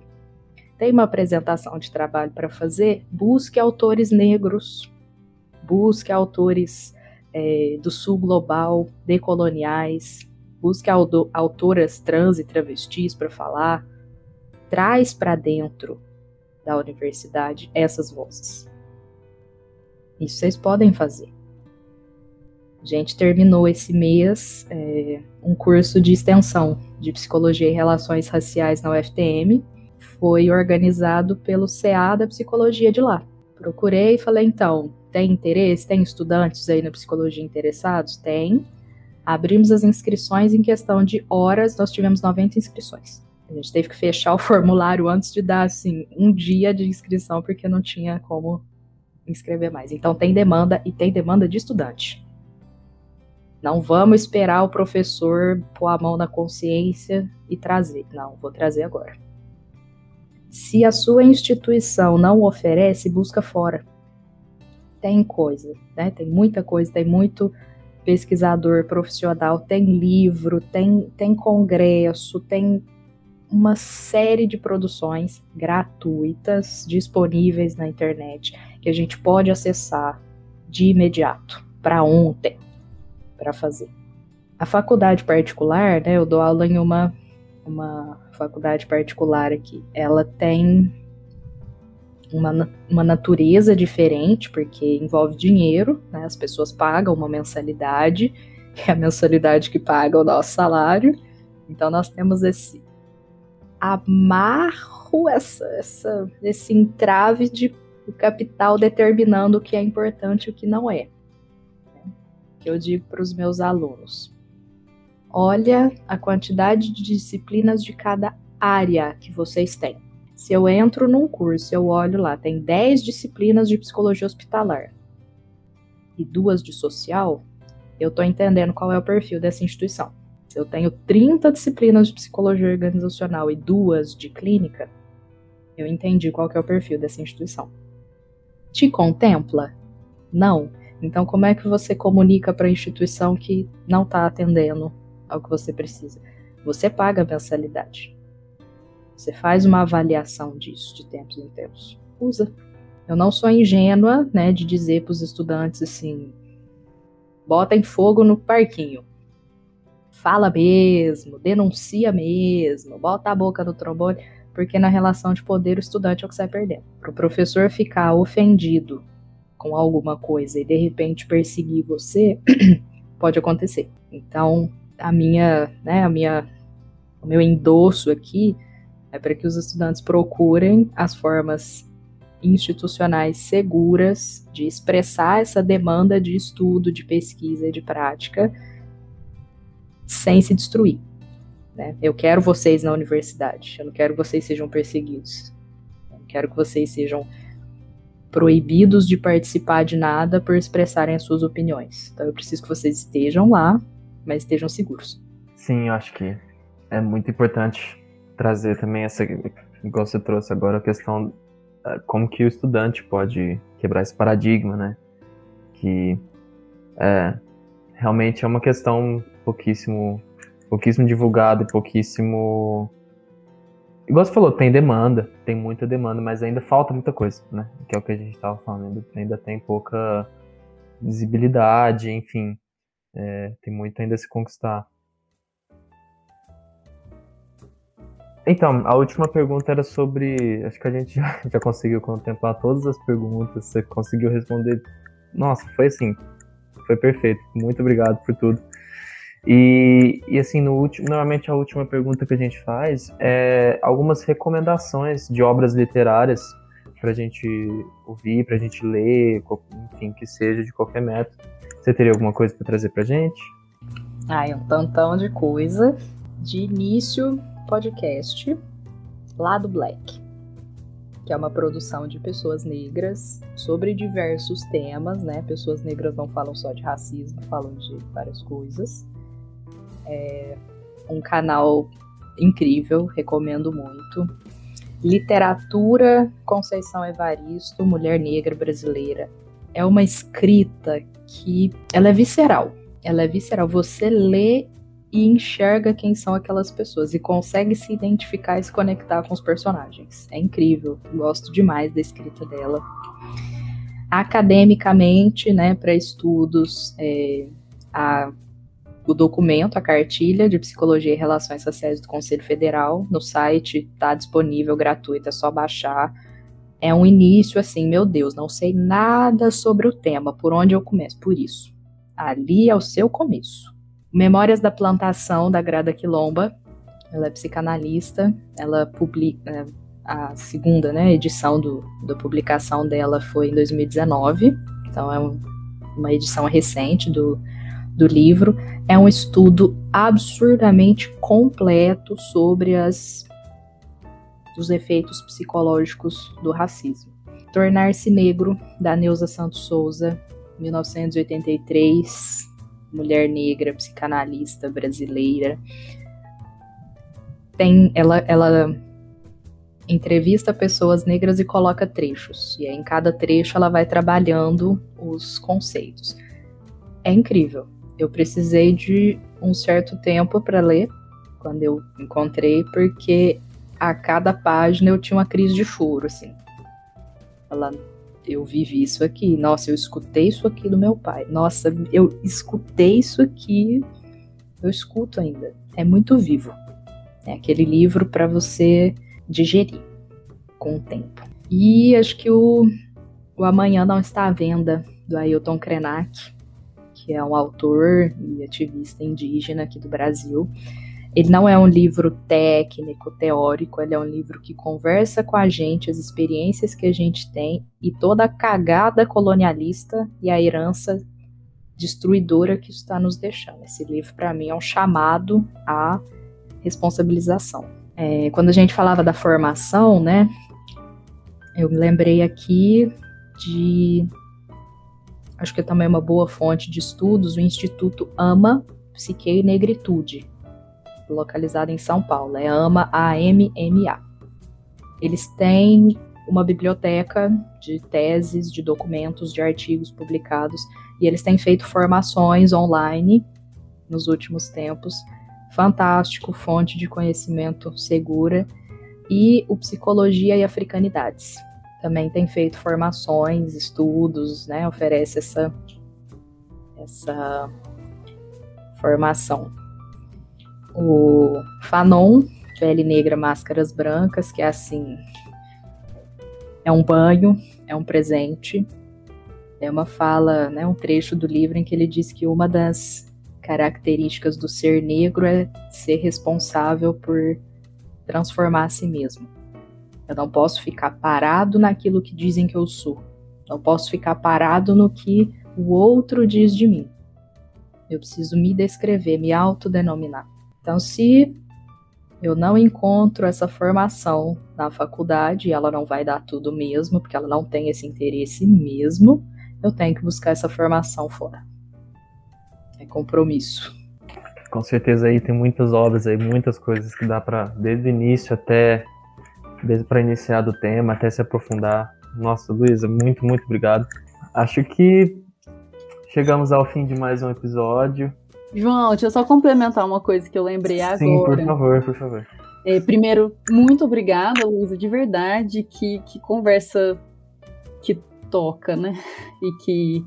Tem uma apresentação de trabalho para fazer? Busque autores negros, busque autores é, do sul global, decoloniais, busque autoras trans e travestis para falar traz para dentro da universidade essas vozes. Isso vocês podem fazer. A gente terminou esse mês é, um curso de extensão de Psicologia e Relações Raciais na UFTM. Foi organizado pelo CA da Psicologia de lá. Procurei e falei, então, tem interesse? Tem estudantes aí na psicologia interessados? Tem. Abrimos as inscrições em questão de horas, nós tivemos 90 inscrições. A gente teve que fechar o formulário antes de dar, assim, um dia de inscrição, porque não tinha como inscrever mais. Então tem demanda e tem demanda de estudante. Não vamos esperar o professor pôr a mão na consciência e trazer. Não, vou trazer agora. Se a sua instituição não oferece, busca fora. Tem coisa, né? Tem muita coisa, tem muito pesquisador profissional, tem livro, tem, tem congresso, tem uma série de produções gratuitas disponíveis na internet que a gente pode acessar de imediato, para ontem, para fazer. A faculdade particular, né, eu dou aula em uma, uma faculdade particular aqui, ela tem uma, uma natureza diferente, porque envolve dinheiro, né, as pessoas pagam uma mensalidade, que é a mensalidade que paga o nosso salário, então nós temos esse, amarro essa, essa, esse entrave de o capital determinando o que é importante e o que não é. Que eu digo para os meus alunos: olha a quantidade de disciplinas de cada área que vocês têm. Se eu entro num curso, eu olho lá, tem 10 disciplinas de psicologia hospitalar e duas de social, eu estou entendendo qual é o perfil dessa instituição. Eu tenho 30 disciplinas de psicologia organizacional e duas de clínica, eu entendi qual é o perfil dessa instituição. Te contempla? Não. Então, como é que você comunica para a instituição que não está atendendo ao que você precisa? Você paga a mensalidade. Você faz uma avaliação disso de tempos em tempos. Usa. Eu não sou ingênua, né, de dizer para os estudantes assim: botem fogo no parquinho fala mesmo, denuncia mesmo, bota a boca no trombone, porque na relação de poder o estudante é o que sai perdendo. Para o professor ficar ofendido com alguma coisa e de repente perseguir você, pode acontecer. Então, a minha, né, a minha, o meu endosso aqui É para que os estudantes procurem as formas institucionais seguras de expressar essa demanda de estudo, de pesquisa e de prática sem se destruir. Né? Eu quero vocês na universidade, eu não quero que vocês sejam perseguidos, eu não quero que vocês sejam proibidos de participar de nada por expressarem as suas opiniões. Então eu preciso que vocês estejam lá, mas estejam seguros. Sim, eu acho que é muito importante trazer também essa, igual você trouxe agora, a questão eh, como que o estudante pode quebrar esse paradigma, né? Que é, realmente é uma questão pouquíssimo, pouquíssimo divulgada e pouquíssimo igual você falou, tem demanda, tem muita demanda, mas ainda falta muita coisa, né? Que é o que a gente estava falando, ainda tem pouca visibilidade, enfim, é, tem muito ainda a se conquistar. Então, a última pergunta era sobre. Acho que a gente já, já conseguiu contemplar todas as perguntas, você conseguiu responder. Nossa, foi assim, foi perfeito. Muito obrigado por tudo. E, e assim, no último, normalmente a última pergunta que a gente faz é algumas recomendações de obras literárias para a gente ouvir, para a gente ler, enfim, que seja de qualquer método. Você teria alguma coisa para trazer para gente? Ai, um tantão de coisa. De início, podcast Lado Black, que é uma produção de pessoas negras sobre diversos temas, né? Pessoas negras não falam só de racismo, falam de várias coisas. É um canal incrível, recomendo muito. Literatura Conceição Evaristo, Mulher Negra Brasileira. É uma escrita que ela é visceral. Ela é visceral. Você lê e enxerga quem são aquelas pessoas e consegue se identificar e se conectar com os personagens. É incrível. Gosto demais da escrita dela. Academicamente, né, para estudos, é, a o documento, a cartilha de Psicologia e Relações Sociais do Conselho Federal. No site está disponível gratuito, é só baixar. É um início assim, meu Deus, não sei nada sobre o tema, por onde eu começo? Por isso. Ali é o seu começo. Memórias da Plantação, da Grada Quilomba. Ela é psicanalista, ela publica. É, a segunda né, edição do, da publicação dela foi em 2019, então é um, uma edição recente do, do livro é um estudo absurdamente completo sobre as, os efeitos psicológicos do racismo. Tornar-se Negro, da Neuza Santos Souza, 1983, mulher negra, psicanalista brasileira. Tem, ela, ela entrevista pessoas negras e coloca trechos. E aí, em cada trecho ela vai trabalhando os conceitos. É incrível eu precisei de um certo tempo para ler, quando eu encontrei, porque a cada página eu tinha uma crise de choro, assim. Ela, eu vivi isso aqui, nossa, eu escutei isso aqui do meu pai, nossa, eu escutei isso aqui, eu escuto ainda. É muito vivo. É aquele livro para você digerir com o tempo. E acho que o, o Amanhã Não Está à Venda, do Ailton Krenak, que é um autor e ativista indígena aqui do Brasil. Ele não é um livro técnico, teórico, ele é um livro que conversa com a gente as experiências que a gente tem e toda a cagada colonialista e a herança destruidora que está nos deixando. Esse livro, para mim, é um chamado à responsabilização. É, quando a gente falava da formação, né, eu me lembrei aqui de acho que é também uma boa fonte de estudos, o Instituto AMA Psique e Negritude, localizado em São Paulo, é AMA A-M-M-A. Eles têm uma biblioteca de teses, de documentos, de artigos publicados, e eles têm feito formações online nos últimos tempos. Fantástico, fonte de conhecimento segura. E o Psicologia e Africanidades, também tem feito formações, estudos, né? Oferece essa, essa formação. O Fanon, Pele Negra, Máscaras Brancas, que é assim, é um banho, é um presente. É uma fala, né, um trecho do livro em que ele diz que uma das características do ser negro é ser responsável por transformar a si mesmo. Eu não posso ficar parado naquilo que dizem que eu sou. Não posso ficar parado no que o outro diz de mim. Eu preciso me descrever, me autodenominar. Então, se eu não encontro essa formação na faculdade, ela não vai dar tudo mesmo, porque ela não tem esse interesse mesmo, eu tenho que buscar essa formação fora. É compromisso. Com certeza aí tem muitas obras aí, muitas coisas que dá para desde o início até desde para iniciar do tema até se aprofundar. Nossa, Luísa, muito, muito obrigado. Acho que chegamos ao fim de mais um episódio. João, deixa eu só complementar uma coisa que eu lembrei agora. Sim, por favor, por favor. É, primeiro, muito obrigada, Luísa, de verdade. Que, que conversa que toca, né? E que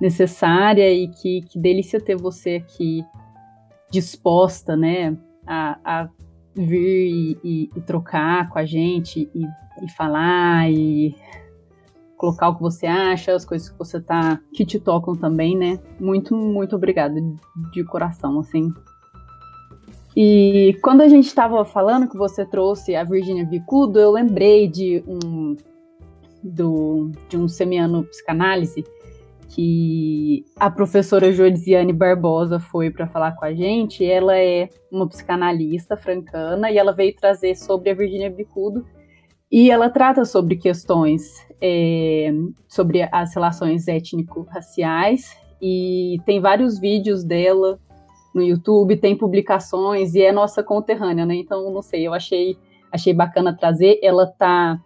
necessária e que, que delícia ter você aqui disposta, né? A, a vir e, e, e, trocar com a gente e, e falar e colocar o que você acha, as coisas que você tá que te tocam também, né? Muito, muito obrigada de coração, assim. E quando a gente estava falando que você trouxe a Virginia Vicudo, eu lembrei de um do de um semiano psicanálise que a professora Josiane Barbosa foi para falar com a gente. Ela é uma psicanalista francana e ela veio trazer sobre a Virginia Bicudo e ela trata sobre questões é, sobre as relações étnico-raciais e tem vários vídeos dela no YouTube, tem publicações e é nossa conterrânea, né? Então, não sei, eu achei, achei bacana trazer. Ela tá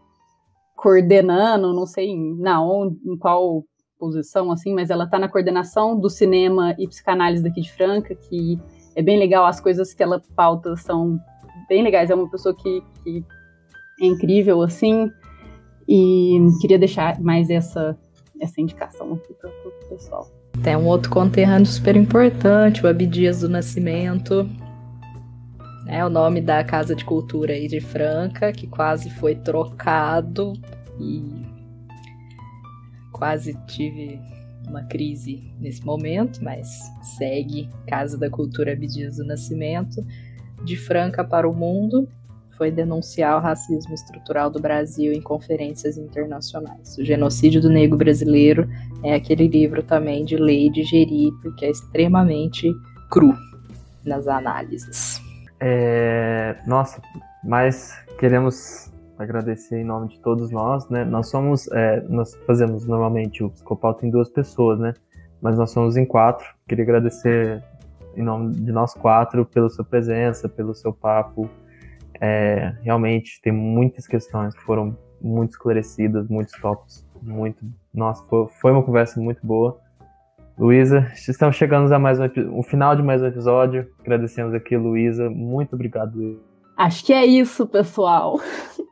coordenando, não sei na onde, em qual posição, assim, mas ela está na coordenação do cinema e psicanálise daqui de Franca, que é bem legal, as coisas que ela pauta são bem legais, é uma pessoa que, que é incrível, assim, e queria deixar mais essa, essa indicação aqui para o pessoal. Tem um outro conterrâneo super importante, o Abdias do Nascimento, é o nome da Casa de Cultura aí de Franca, que quase foi trocado e quase tive uma crise nesse momento, mas segue Casa da Cultura Abdias do Nascimento, de Franca para o Mundo, foi denunciar o racismo estrutural do Brasil em conferências internacionais. O genocídio do negro brasileiro é aquele livro também de ler e digerir, porque é extremamente cru nas análises. É, nossa, mas queremos agradecer em nome de todos nós, né? Nós somos, é, nós fazemos normalmente o psicopauta em duas pessoas, né? Mas nós somos em quatro. Queria agradecer em nome de nós quatro pela sua presença, pelo seu papo. É, realmente tem muitas questões que foram muito esclarecidas, muitos tópicos, muito. Nossa, foi, foi uma conversa muito boa. Luísa, estamos chegando a mais um final de mais um episódio. Agradecemos aqui, Luísa. Muito obrigado, Luísa. Acho que é isso, pessoal.